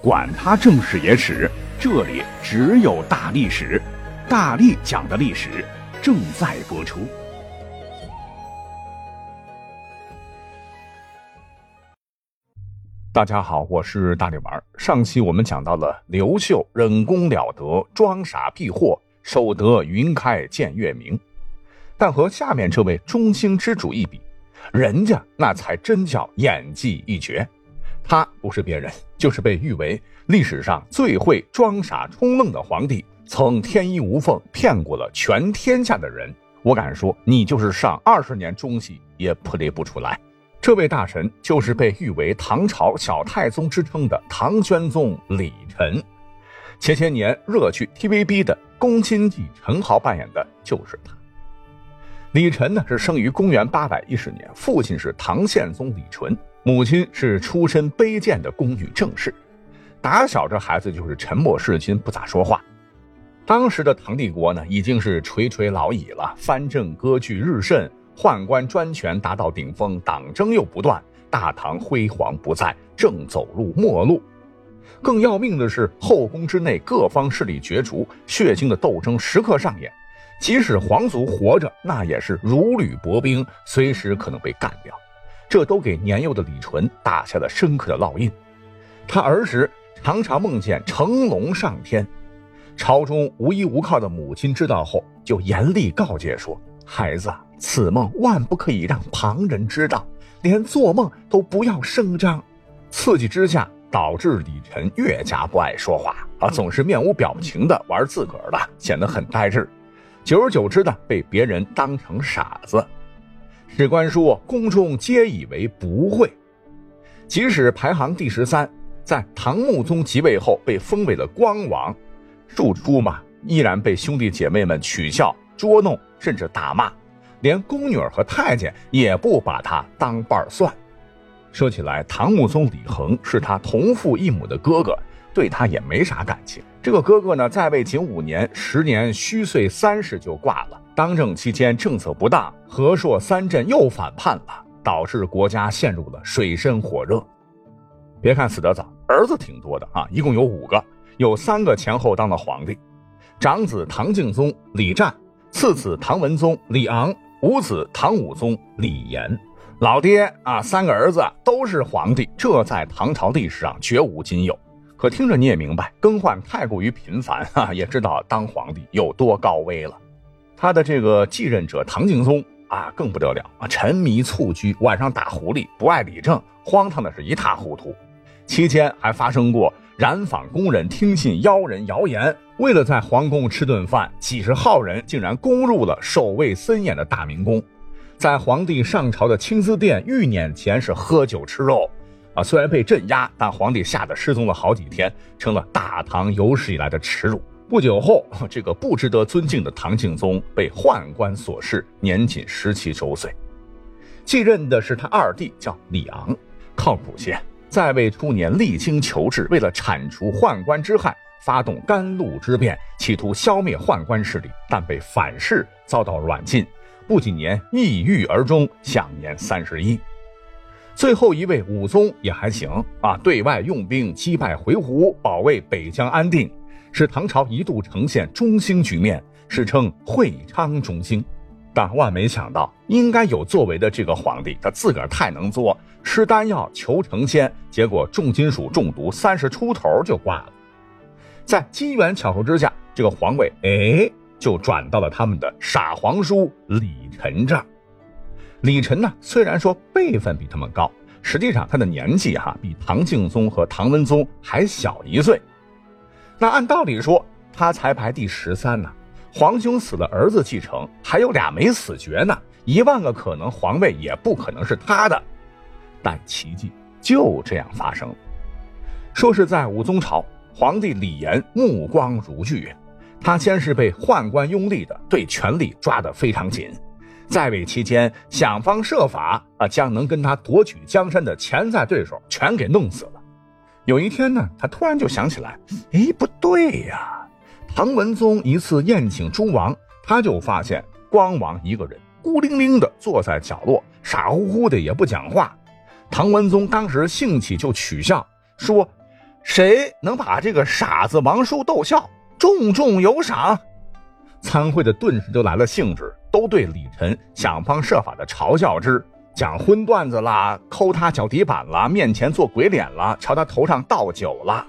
管他正史野史，这里只有大历史，大力讲的历史正在播出。大家好，我是大力丸。上期我们讲到了刘秀忍功了得，装傻避祸，守得云开见月明。但和下面这位中兴之主一比，人家那才真叫演技一绝。他不是别人，就是被誉为历史上最会装傻充愣的皇帝，曾天衣无缝骗过了全天下的人。我敢说，你就是上二十年中戏也普离不出来。这位大神就是被誉为唐朝小太宗之称的唐玄宗李晨。前些年热剧 TVB 的《宫心计》，陈豪扮演的就是他。李晨呢是生于公元八百一十年，父亲是唐宪宗李纯，母亲是出身卑贱的宫女正室。打小这孩子就是沉默是金，不咋说话。当时的唐帝国呢已经是垂垂老矣了，藩镇割据日甚，宦官专权达到顶峰，党争又不断，大唐辉煌不再，正走入末路。更要命的是，后宫之内各方势力角逐，血腥的斗争时刻上演。即使皇族活着，那也是如履薄冰，随时可能被干掉。这都给年幼的李纯打下了深刻的烙印。他儿时常常梦见成龙上天，朝中无依无靠的母亲知道后，就严厉告诫说：“孩子，此梦万不可以让旁人知道，连做梦都不要声张。”刺激之下，导致李晨越加不爱说话啊，总是面无表情的玩自个儿的，显得很呆滞。久而久之的，被别人当成傻子。史官说，宫中皆以为不会。即使排行第十三，在唐穆宗即位后被封为了光王，庶出嘛，依然被兄弟姐妹们取笑、捉弄，甚至打骂。连宫女和太监也不把他当伴算。说起来，唐穆宗李恒是他同父异母的哥哥。对他也没啥感情。这个哥哥呢，在位仅五年，时年虚岁三十就挂了。当政期间政策不当，和硕三镇又反叛了，导致国家陷入了水深火热。别看死得早，儿子挺多的啊，一共有五个，有三个前后当了皇帝。长子唐敬宗李湛，次子唐文宗李昂，五子唐武宗李炎。老爹啊，三个儿子都是皇帝，这在唐朝历史上绝无仅有。可听着你也明白，更换太过于频繁哈，也知道当皇帝有多高危了。他的这个继任者唐敬宗啊，更不得了啊，沉迷蹴鞠，晚上打狐狸，不爱理政，荒唐的是一塌糊涂。期间还发生过染坊工人听信妖人谣言，为了在皇宫吃顿饭，几十号人竟然攻入了守卫森严的大明宫，在皇帝上朝的青丝殿御撵前是喝酒吃肉。啊，虽然被镇压，但皇帝吓得失踪了好几天，成了大唐有史以来的耻辱。不久后，这个不值得尊敬的唐敬宗被宦官所弑，年仅十七周岁。继任的是他二弟，叫李昂，靠谱些。在位初年，励精求治，为了铲除宦官之害，发动甘露之变，企图消灭宦官势力，但被反噬，遭到软禁，不几年抑郁而终，享年三十一。最后一位武宗也还行啊，对外用兵击败回鹘，保卫北疆安定，使唐朝一度呈现中兴局面，史称会昌中兴。但万没想到，应该有作为的这个皇帝，他自个儿太能作，吃丹药求成仙，结果重金属中毒，三十出头就挂了。在机缘巧合之下，这个皇位哎，就转到了他们的傻皇叔李晨这儿。李晨呢，虽然说辈分比他们高，实际上他的年纪哈比唐敬宗和唐文宗还小一岁。那按道理说，他才排第十三呢。皇兄死了，儿子继承，还有俩没死绝呢。一万个可能，皇位也不可能是他的。但奇迹就这样发生了。说是在武宗朝，皇帝李炎目光如炬，他先是被宦官拥立的，对权力抓得非常紧。在位期间，想方设法啊，将能跟他夺取江山的潜在对手全给弄死了。有一天呢，他突然就想起来，哎，不对呀！唐文宗一次宴请诸王，他就发现光王一个人孤零零的坐在角落，傻乎乎的也不讲话。唐文宗当时兴起就取笑说：“谁能把这个傻子王叔逗笑，重重有赏。参会的顿时就来了兴致，都对李晨想方设法的嘲笑之，讲荤段子啦，抠他脚底板啦，面前做鬼脸啦，朝他头上倒酒啦。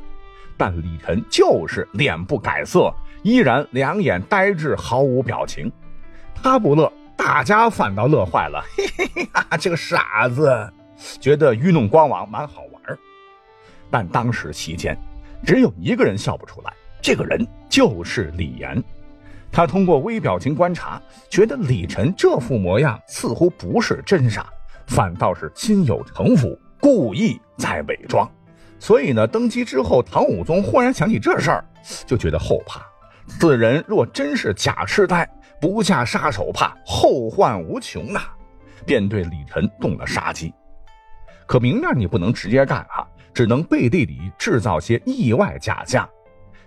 但李晨就是脸不改色，依然两眼呆滞，毫无表情。他不乐，大家反倒乐坏了。嘿嘿嘿哈，这个傻子，觉得愚弄光王蛮好玩。但当时期间，只有一个人笑不出来，这个人就是李岩。他通过微表情观察，觉得李晨这副模样似乎不是真傻，反倒是心有城府，故意在伪装。所以呢，登基之后，唐武宗忽然想起这事儿，就觉得后怕。此人若真是假痴呆，不下杀手，怕后患无穷呐，便对李晨动了杀机。可明面你不能直接干啊，只能背地里制造些意外假象。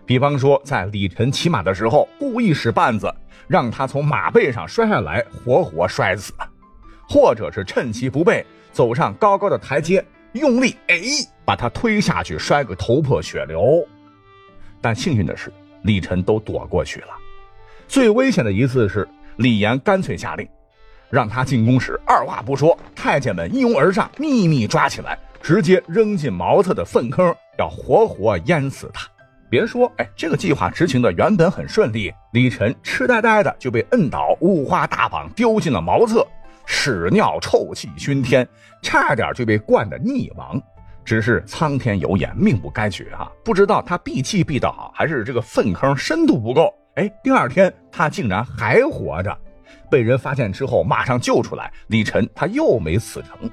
比方说，在李晨骑马的时候，故意使绊子，让他从马背上摔下来，活活摔死；或者是趁其不备，走上高高的台阶，用力哎，把他推下去，摔个头破血流。但幸运的是，李晨都躲过去了。最危险的一次是，李岩干脆下令，让他进宫时二话不说，太监们一拥而上，秘密抓起来，直接扔进茅厕的粪坑，要活活淹死他。别说，哎，这个计划执行的原本很顺利，李晨痴呆呆的就被摁倒，五花大绑丢进了茅厕，屎尿臭气熏天，差点就被灌得溺亡。只是苍天有眼，命不该绝啊！不知道他闭气闭得好，还是这个粪坑深度不够。哎，第二天他竟然还活着，被人发现之后马上救出来，李晨他又没死成。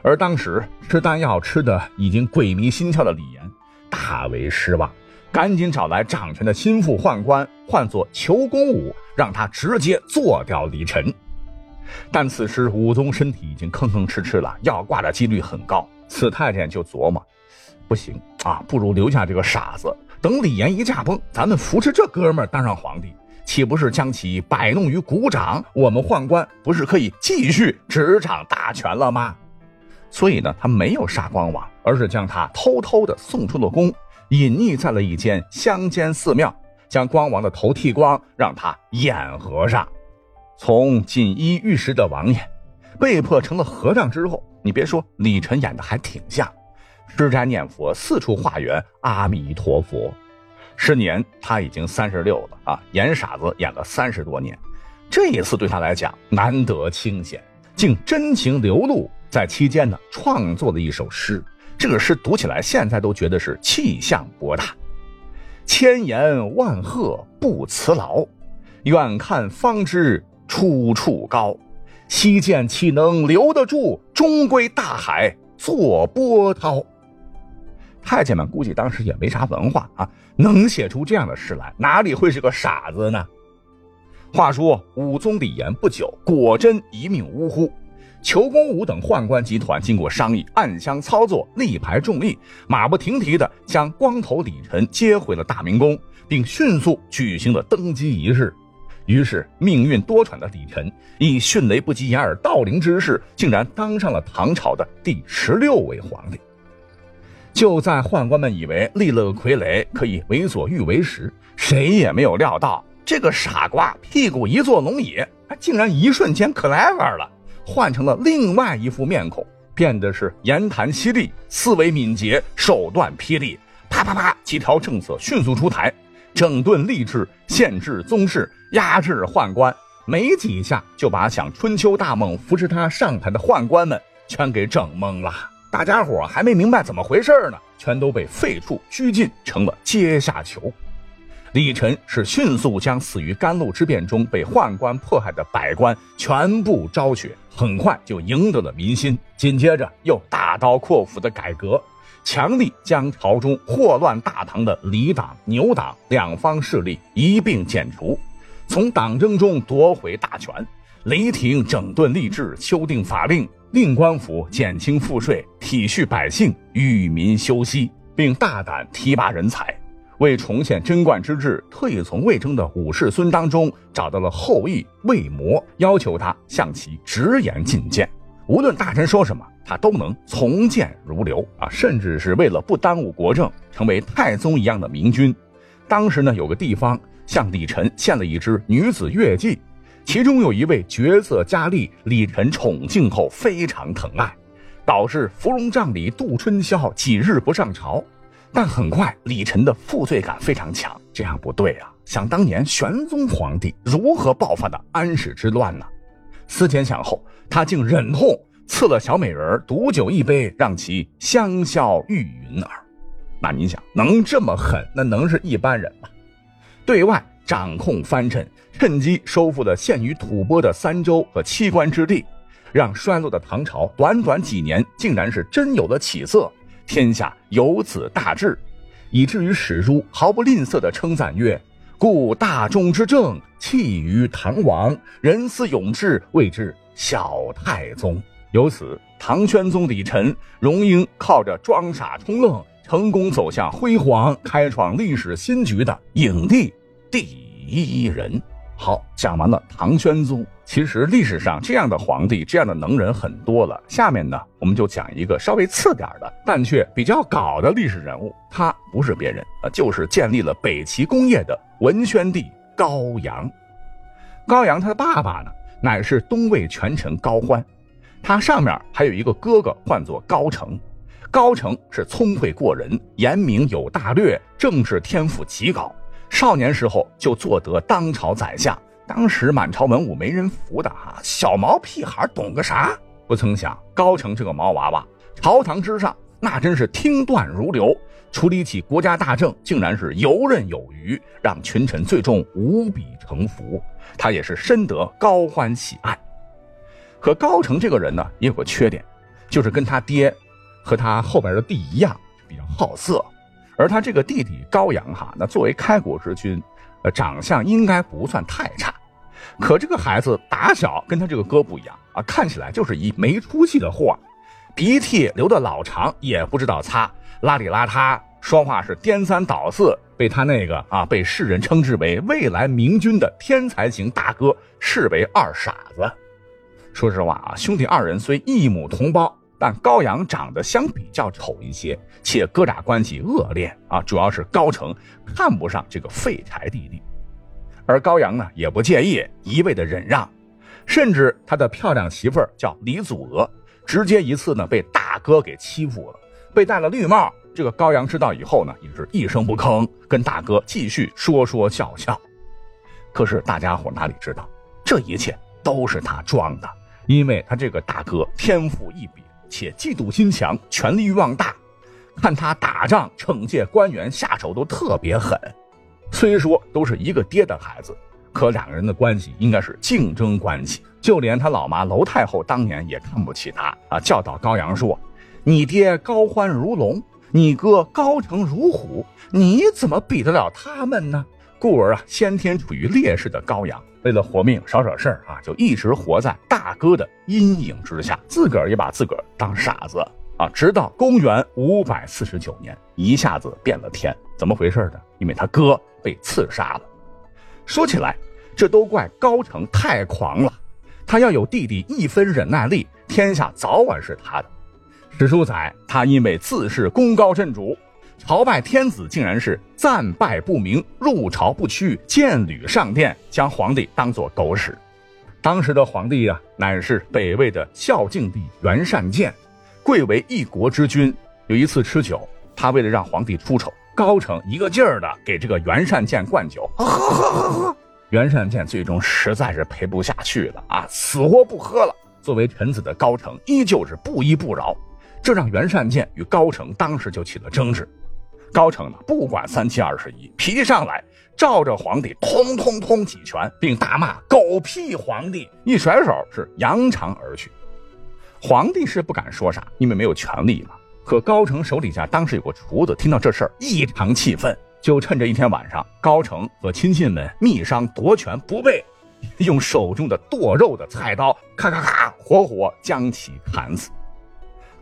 而当时吃丹药吃的已经鬼迷心窍的李岩。大为失望，赶紧找来掌权的心腹宦官，唤作裘公武，让他直接做掉李晨。但此时武宗身体已经吭吭哧哧了，要挂的几率很高。此太监就琢磨：不行啊，不如留下这个傻子，等李岩一驾崩，咱们扶持这哥们儿当上皇帝，岂不是将其摆弄于股掌？我们宦官不是可以继续执掌大权了吗？所以呢，他没有杀光王，而是将他偷偷的送出了宫，隐匿在了一间乡间寺庙，将光王的头剃光，让他演和尚。从锦衣玉食的王爷，被迫成了和尚之后，你别说，李晨演的还挺像，吃斋念佛，四处化缘阿弥陀佛。十年他已经三十六了啊，演傻子演了三十多年，这一次对他来讲难得清闲，竟真情流露。在期间呢，创作了一首诗。这个诗读起来，现在都觉得是气象博大。千言万壑不辞劳，远看方知出处高。西涧岂能留得住？终归大海作波涛。太监们估计当时也没啥文化啊，能写出这样的诗来，哪里会是个傻子呢？话说武宗李炎不久，果真一命呜呼。裘公武等宦官集团经过商议，暗箱操作，力排众议，马不停蹄地将光头李晨接回了大明宫，并迅速举行了登基仪式。于是，命运多舛的李晨以迅雷不及掩耳盗铃之势，竟然当上了唐朝的第十六位皇帝。就在宦官们以为立了个傀儡可以为所欲为时，谁也没有料到，这个傻瓜屁股一坐龙椅，竟然一瞬间 clever 了。换成了另外一副面孔，变得是言谈犀利、思维敏捷、手段霹雳，啪啪啪，几条政策迅速出台，整顿吏治、限制宗室、压制宦官，没几下就把想春秋大梦扶持他上台的宦官们全给整懵了。大家伙还没明白怎么回事呢，全都被废黜拘禁，成了阶下囚。李晨是迅速将死于甘露之变中被宦官迫害的百官全部昭雪，很快就赢得了民心。紧接着又大刀阔斧的改革，强力将朝中祸乱大唐的李党、牛党两方势力一并剪除，从党争中夺回大权。雷霆整顿吏治，修订法令，令官府减轻赋税，体恤百姓，与民休息，并大胆提拔人才。为重现贞观之治，特意从魏征的武士孙当中找到了后羿魏魔，要求他向其直言进谏。无论大臣说什么，他都能从谏如流啊！甚至是为了不耽误国政，成为太宗一样的明君。当时呢，有个地方向李晨献了一支女子乐伎，其中有一位绝色佳丽，李晨宠幸后非常疼爱，导致芙蓉帐里度春宵，几日不上朝。但很快，李晨的负罪感非常强，这样不对啊！想当年玄宗皇帝如何爆发的安史之乱呢？思前想后，他竟忍痛赐了小美人毒酒一杯，让其香消玉殒耳。那你想，能这么狠，那能是一般人吗？对外掌控藩镇，趁机收复了陷于吐蕃的三州和七关之地，让衰落的唐朝短短几年竟然是真有了起色，天下由此大治，以至于史书毫不吝啬地称赞曰。故大众之政弃于唐王，人思永志，谓之小太宗。由此，唐宣宗李晨荣膺靠着装傻充愣，成功走向辉煌，开创历史新局的影帝第一人。好，讲完了唐宣宗。其实历史上这样的皇帝、这样的能人很多了。下面呢，我们就讲一个稍微次点的，但却比较搞的历史人物。他不是别人啊，就是建立了北齐功业的文宣帝高阳。高阳他的爸爸呢，乃是东魏权臣高欢，他上面还有一个哥哥，唤作高澄。高澄是聪慧过人，严明有大略，政治天赋极高。少年时候就做得当朝宰相，当时满朝文武没人服的哈，小毛屁孩懂个啥？不曾想高澄这个毛娃娃，朝堂之上那真是听断如流，处理起国家大政竟然是游刃有余，让群臣最终无比臣服。他也是深得高欢喜爱。可高澄这个人呢，也有个缺点，就是跟他爹和他后边的弟一样，比较好色。而他这个弟弟高阳哈，那作为开国之君，呃，长相应该不算太差。可这个孩子打小跟他这个哥不一样啊，看起来就是一没出息的货，鼻涕流的老长也不知道擦，邋里邋遢，说话是颠三倒四，被他那个啊被世人称之为未来明君的天才型大哥视为二傻子。说实话啊，兄弟二人虽一母同胞。但高阳长得相比较丑一些，且哥俩关系恶劣啊，主要是高成看不上这个废柴弟弟，而高阳呢也不介意，一味的忍让，甚至他的漂亮媳妇儿叫李祖娥，直接一次呢被大哥给欺负了，被戴了绿帽。这个高阳知道以后呢，也是一声不吭，跟大哥继续说说笑笑。可是大家伙哪里知道，这一切都是他装的，因为他这个大哥天赋异禀。且嫉妒心强，权力欲望大，看他打仗、惩戒官员，下手都特别狠。虽说都是一个爹的孩子，可两个人的关系应该是竞争关系。就连他老妈娄太后当年也看不起他啊，教导高阳说：“你爹高欢如龙，你哥高澄如虎，你怎么比得了他们呢？”故而啊，先天处于劣势的高阳。为了活命，少惹事儿啊，就一直活在大哥的阴影之下，自个儿也把自个儿当傻子啊。直到公元五百四十九年，一下子变了天，怎么回事呢？因为他哥被刺杀了。说起来，这都怪高澄太狂了，他要有弟弟一分忍耐力，天下早晚是他的。史书载，他因为自恃功高震主。朝拜天子竟然是战败不明，入朝不趋，见履上殿，将皇帝当作狗屎。当时的皇帝啊，乃是北魏的孝敬帝袁善见，贵为一国之君。有一次吃酒，他为了让皇帝出丑，高成一个劲儿的给这个袁善见灌酒，喝喝喝喝。袁善见最终实在是陪不下去了啊，死活不喝了。作为臣子的高成依旧是不依不饶，这让袁善见与高成当时就起了争执。高成呢，不管三七二十一，脾气上来，照着皇帝通通通几拳，并大骂狗屁皇帝，一甩手是扬长而去。皇帝是不敢说啥，因为没有权力嘛。可高澄手底下当时有个厨子，听到这事儿异常气愤，就趁着一天晚上，高澄和亲信们密商夺权不备，用手中的剁肉的菜刀，咔咔咔，活活将其砍死。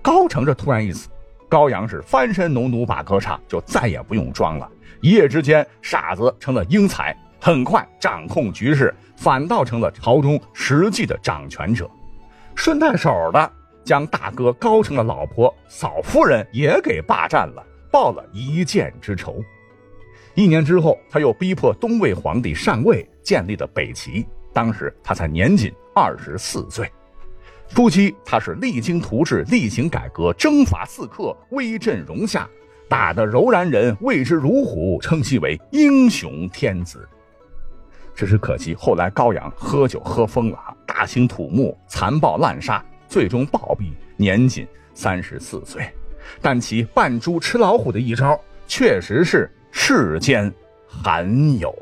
高澄这突然一死。高阳是翻身农奴把歌唱，就再也不用装了。一夜之间，傻子成了英才，很快掌控局势，反倒成了朝中实际的掌权者。顺带手的将大哥高成的老婆嫂夫人也给霸占了，报了一箭之仇。一年之后，他又逼迫东魏皇帝禅位，建立了北齐。当时他才年仅二十四岁。初期，他是励精图治，厉行改革，征伐刺客，威震戎下，打得柔然人畏之如虎，称其为英雄天子。只是可惜，后来高阳喝酒喝疯了，大兴土木，残暴滥杀，最终暴毙，年仅三十四岁。但其扮猪吃老虎的一招，确实是。世间罕有。